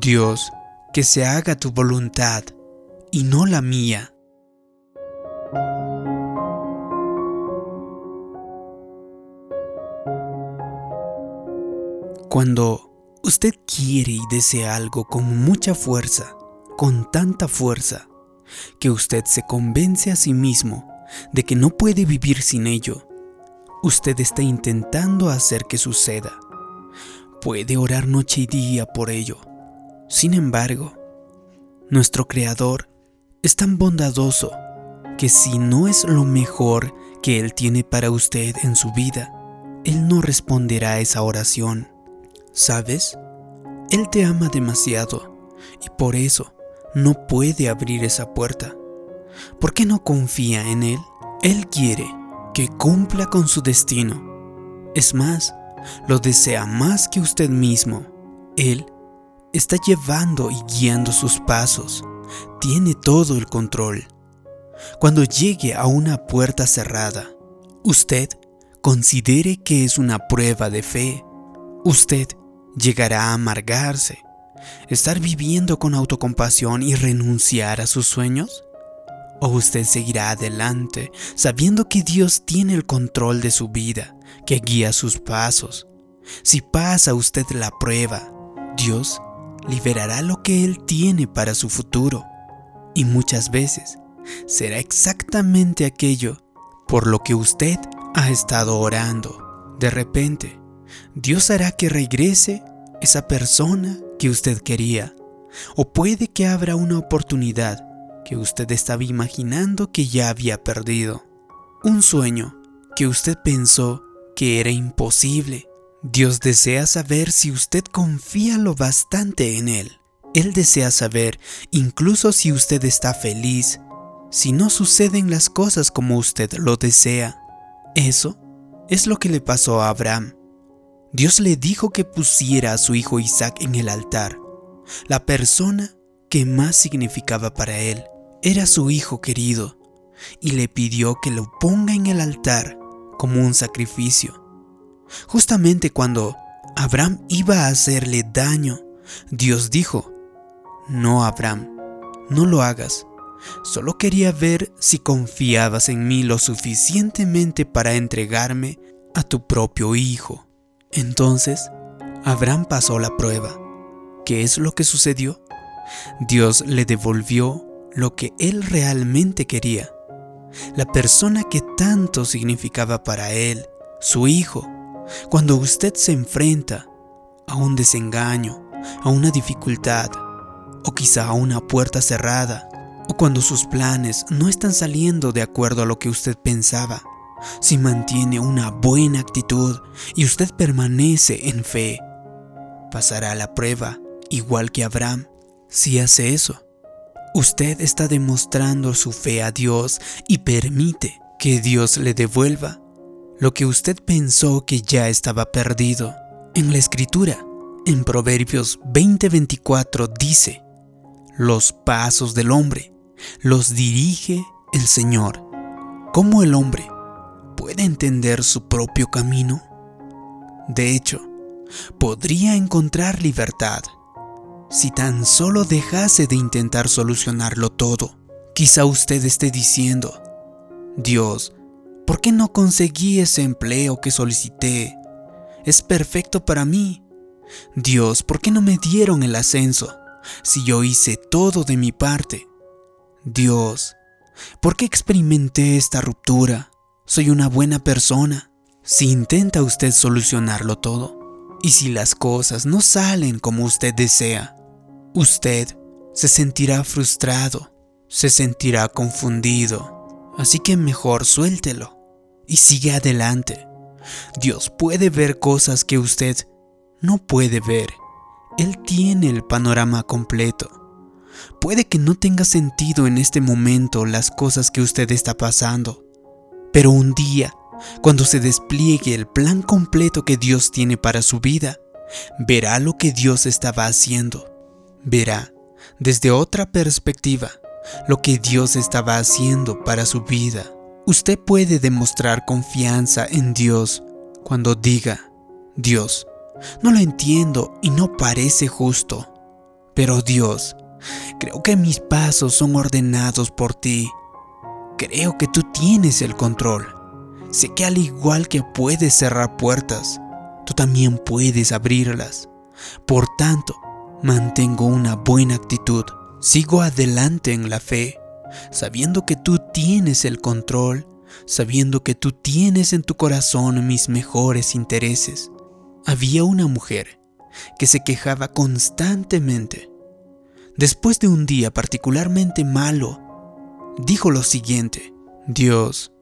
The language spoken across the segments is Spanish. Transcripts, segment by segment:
Dios, que se haga tu voluntad y no la mía. Cuando usted quiere y desea algo con mucha fuerza, con tanta fuerza, que usted se convence a sí mismo de que no puede vivir sin ello, usted está intentando hacer que suceda. Puede orar noche y día por ello. Sin embargo, nuestro Creador es tan bondadoso que si no es lo mejor que Él tiene para usted en su vida, Él no responderá a esa oración. ¿Sabes? Él te ama demasiado y por eso no puede abrir esa puerta. ¿Por qué no confía en Él? Él quiere que cumpla con su destino. Es más, lo desea más que usted mismo. Él está llevando y guiando sus pasos. Tiene todo el control. Cuando llegue a una puerta cerrada, usted considere que es una prueba de fe. Usted llegará a amargarse, estar viviendo con autocompasión y renunciar a sus sueños? ¿O usted seguirá adelante sabiendo que Dios tiene el control de su vida, que guía sus pasos? Si pasa usted la prueba, Dios liberará lo que Él tiene para su futuro. Y muchas veces será exactamente aquello por lo que usted ha estado orando. De repente, Dios hará que regrese esa persona que usted quería. O puede que abra una oportunidad que usted estaba imaginando que ya había perdido. Un sueño que usted pensó que era imposible. Dios desea saber si usted confía lo bastante en Él. Él desea saber incluso si usted está feliz, si no suceden las cosas como usted lo desea. Eso es lo que le pasó a Abraham. Dios le dijo que pusiera a su hijo Isaac en el altar. La persona que más significaba para él era su hijo querido y le pidió que lo ponga en el altar como un sacrificio. Justamente cuando Abraham iba a hacerle daño, Dios dijo, no Abraham, no lo hagas. Solo quería ver si confiabas en mí lo suficientemente para entregarme a tu propio hijo. Entonces, Abraham pasó la prueba. ¿Qué es lo que sucedió? Dios le devolvió lo que él realmente quería. La persona que tanto significaba para él, su hijo. Cuando usted se enfrenta a un desengaño, a una dificultad, o quizá a una puerta cerrada, o cuando sus planes no están saliendo de acuerdo a lo que usted pensaba, si mantiene una buena actitud y usted permanece en fe, pasará la prueba igual que Abraham. Si hace eso, usted está demostrando su fe a Dios y permite que Dios le devuelva lo que usted pensó que ya estaba perdido. En la escritura, en Proverbios 20:24 dice, los pasos del hombre los dirige el Señor. Como el hombre puede entender su propio camino? De hecho, podría encontrar libertad si tan solo dejase de intentar solucionarlo todo. Quizá usted esté diciendo, Dios, ¿por qué no conseguí ese empleo que solicité? Es perfecto para mí. Dios, ¿por qué no me dieron el ascenso si yo hice todo de mi parte? Dios, ¿por qué experimenté esta ruptura? soy una buena persona. Si intenta usted solucionarlo todo y si las cosas no salen como usted desea, usted se sentirá frustrado, se sentirá confundido. Así que mejor suéltelo y sigue adelante. Dios puede ver cosas que usted no puede ver. Él tiene el panorama completo. Puede que no tenga sentido en este momento las cosas que usted está pasando, pero un día, cuando se despliegue el plan completo que Dios tiene para su vida, verá lo que Dios estaba haciendo. Verá, desde otra perspectiva, lo que Dios estaba haciendo para su vida. Usted puede demostrar confianza en Dios cuando diga, Dios, no lo entiendo y no parece justo, Pero Dios, creo que mis pasos son ordenados por ti. Creo que tú tienes el control. Sé que al igual que puedes cerrar puertas, tú también puedes abrirlas. Por tanto, mantengo una buena actitud. Sigo adelante en la fe, sabiendo que tú tienes el control, sabiendo que tú tienes en tu corazón mis mejores intereses. Había una mujer que se quejaba constantemente. Después de un día particularmente malo, dijo lo siguiente, Dios,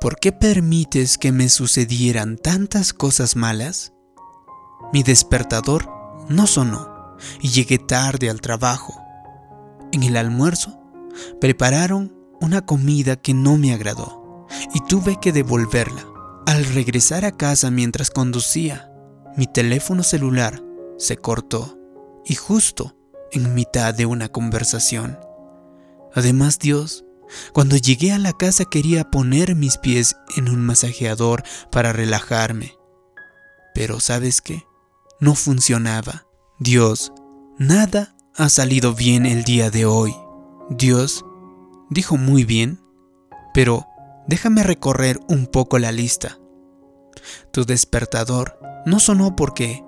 ¿por qué permites que me sucedieran tantas cosas malas? Mi despertador no sonó y llegué tarde al trabajo. En el almuerzo prepararon una comida que no me agradó y tuve que devolverla. Al regresar a casa mientras conducía, mi teléfono celular se cortó y justo en mitad de una conversación. Además Dios, cuando llegué a la casa quería poner mis pies en un masajeador para relajarme. Pero ¿sabes qué? No funcionaba. Dios, nada ha salido bien el día de hoy. Dios dijo muy bien, pero déjame recorrer un poco la lista. Tu despertador no sonó porque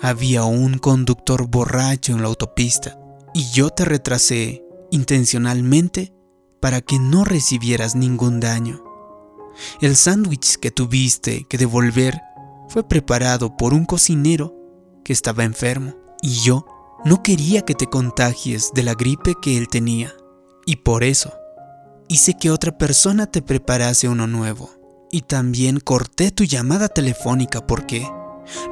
había un conductor borracho en la autopista y yo te retrasé intencionalmente para que no recibieras ningún daño. El sándwich que tuviste que devolver fue preparado por un cocinero que estaba enfermo y yo no quería que te contagies de la gripe que él tenía. Y por eso hice que otra persona te preparase uno nuevo. Y también corté tu llamada telefónica porque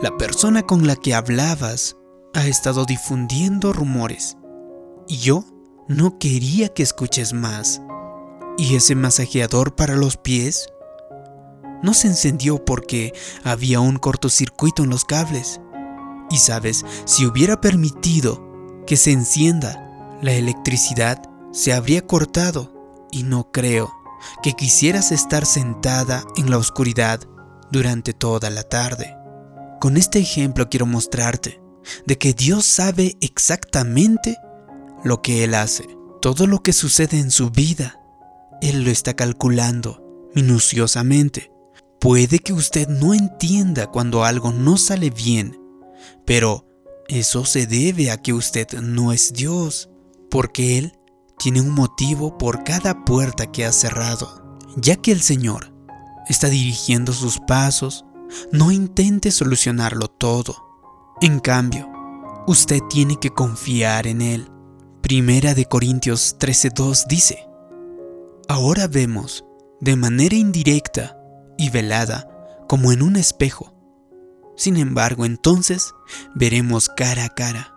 la persona con la que hablabas ha estado difundiendo rumores y yo no quería que escuches más. ¿Y ese masajeador para los pies? No se encendió porque había un cortocircuito en los cables. Y sabes, si hubiera permitido que se encienda, la electricidad se habría cortado y no creo que quisieras estar sentada en la oscuridad durante toda la tarde. Con este ejemplo quiero mostrarte de que Dios sabe exactamente lo que Él hace. Todo lo que sucede en su vida, Él lo está calculando minuciosamente. Puede que usted no entienda cuando algo no sale bien, pero eso se debe a que usted no es Dios, porque Él tiene un motivo por cada puerta que ha cerrado, ya que el Señor está dirigiendo sus pasos no intente solucionarlo todo. En cambio, usted tiene que confiar en Él. Primera de Corintios 13:2 dice, Ahora vemos, de manera indirecta y velada, como en un espejo. Sin embargo, entonces veremos cara a cara.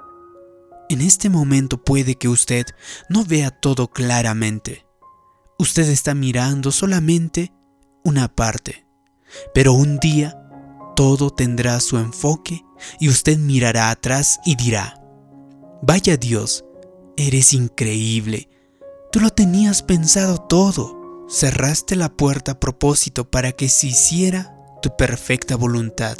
En este momento puede que usted no vea todo claramente. Usted está mirando solamente una parte. Pero un día todo tendrá su enfoque y usted mirará atrás y dirá, Vaya Dios, eres increíble. Tú lo tenías pensado todo. Cerraste la puerta a propósito para que se hiciera tu perfecta voluntad.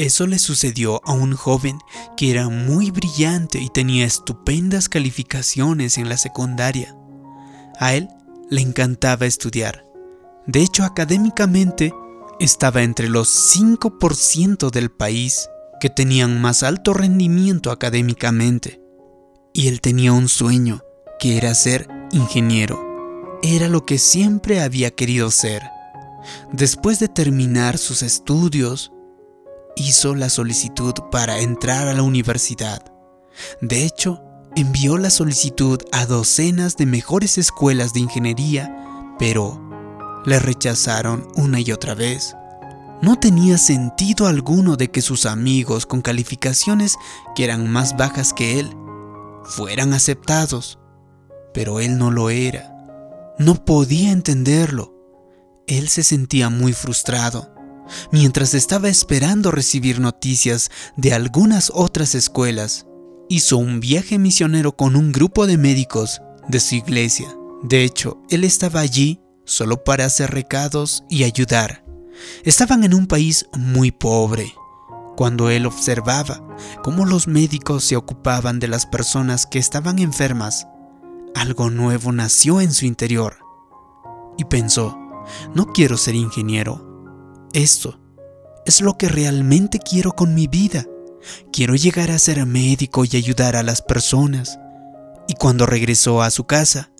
Eso le sucedió a un joven que era muy brillante y tenía estupendas calificaciones en la secundaria. A él le encantaba estudiar. De hecho, académicamente estaba entre los 5% del país que tenían más alto rendimiento académicamente. Y él tenía un sueño, que era ser ingeniero. Era lo que siempre había querido ser. Después de terminar sus estudios, hizo la solicitud para entrar a la universidad. De hecho, envió la solicitud a docenas de mejores escuelas de ingeniería, pero le rechazaron una y otra vez. No tenía sentido alguno de que sus amigos con calificaciones que eran más bajas que él fueran aceptados, pero él no lo era. No podía entenderlo. Él se sentía muy frustrado. Mientras estaba esperando recibir noticias de algunas otras escuelas, hizo un viaje misionero con un grupo de médicos de su iglesia. De hecho, él estaba allí solo para hacer recados y ayudar. Estaban en un país muy pobre. cuando él observaba cómo los médicos se ocupaban de las personas que estaban enfermas, algo nuevo nació en su interior. Y pensó, no quiero ser ingeniero. Esto es lo que realmente quiero con mi vida. Quiero llegar a ser médico y ayudar a las personas. Y cuando regresó a su casa,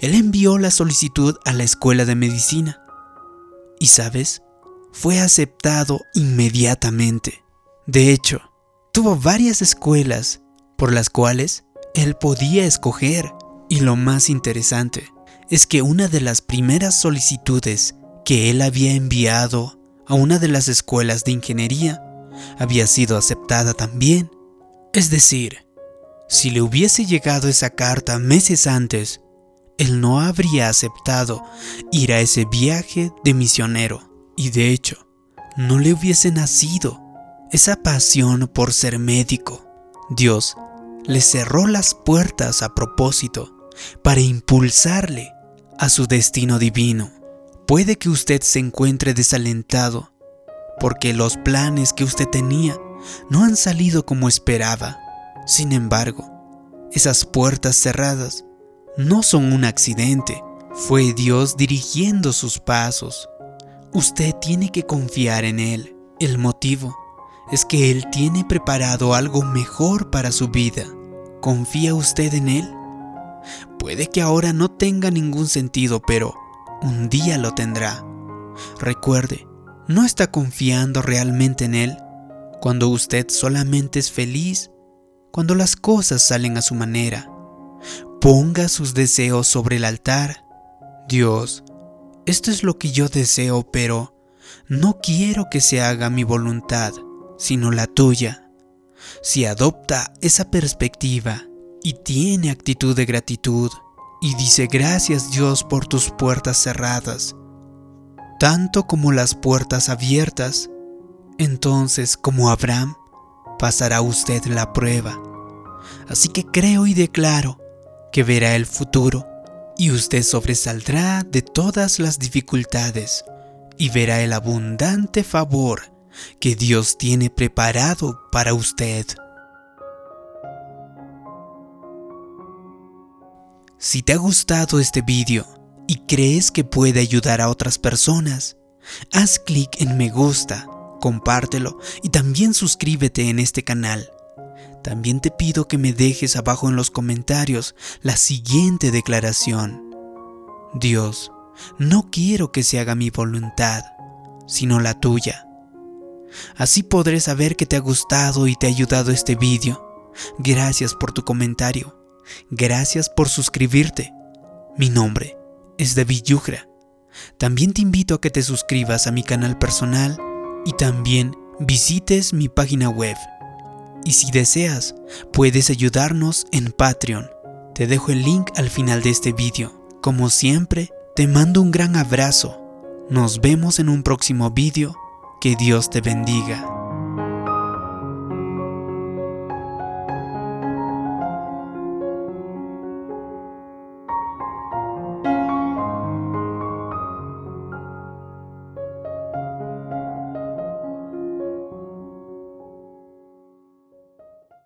él envió la solicitud a la escuela de medicina. Y sabes, fue aceptado inmediatamente. De hecho, tuvo varias escuelas por las cuales él podía escoger. Y lo más interesante es que una de las primeras solicitudes que él había enviado a una de las escuelas de ingeniería había sido aceptada también. Es decir, si le hubiese llegado esa carta meses antes, él no habría aceptado ir a ese viaje de misionero y de hecho, no le hubiese nacido esa pasión por ser médico. Dios le cerró las puertas a propósito para impulsarle a su destino divino. Puede que usted se encuentre desalentado porque los planes que usted tenía no han salido como esperaba. Sin embargo, esas puertas cerradas no son un accidente, fue Dios dirigiendo sus pasos. Usted tiene que confiar en Él. El motivo es que Él tiene preparado algo mejor para su vida. ¿Confía usted en Él? Puede que ahora no tenga ningún sentido, pero un día lo tendrá. Recuerde, no está confiando realmente en Él cuando usted solamente es feliz, cuando las cosas salen a su manera. Ponga sus deseos sobre el altar. Dios, esto es lo que yo deseo, pero no quiero que se haga mi voluntad sino la tuya. Si adopta esa perspectiva y tiene actitud de gratitud y dice gracias Dios por tus puertas cerradas, tanto como las puertas abiertas, entonces como Abraham pasará usted la prueba. Así que creo y declaro que verá el futuro y usted sobresaldrá de todas las dificultades y verá el abundante favor que Dios tiene preparado para usted. Si te ha gustado este vídeo y crees que puede ayudar a otras personas, haz clic en me gusta, compártelo y también suscríbete en este canal. También te pido que me dejes abajo en los comentarios la siguiente declaración. Dios, no quiero que se haga mi voluntad, sino la tuya. Así podré saber que te ha gustado y te ha ayudado este vídeo. Gracias por tu comentario. Gracias por suscribirte. Mi nombre es David Yugra. También te invito a que te suscribas a mi canal personal y también visites mi página web. Y si deseas, puedes ayudarnos en Patreon. Te dejo el link al final de este vídeo. Como siempre, te mando un gran abrazo. Nos vemos en un próximo vídeo que Dios te bendiga.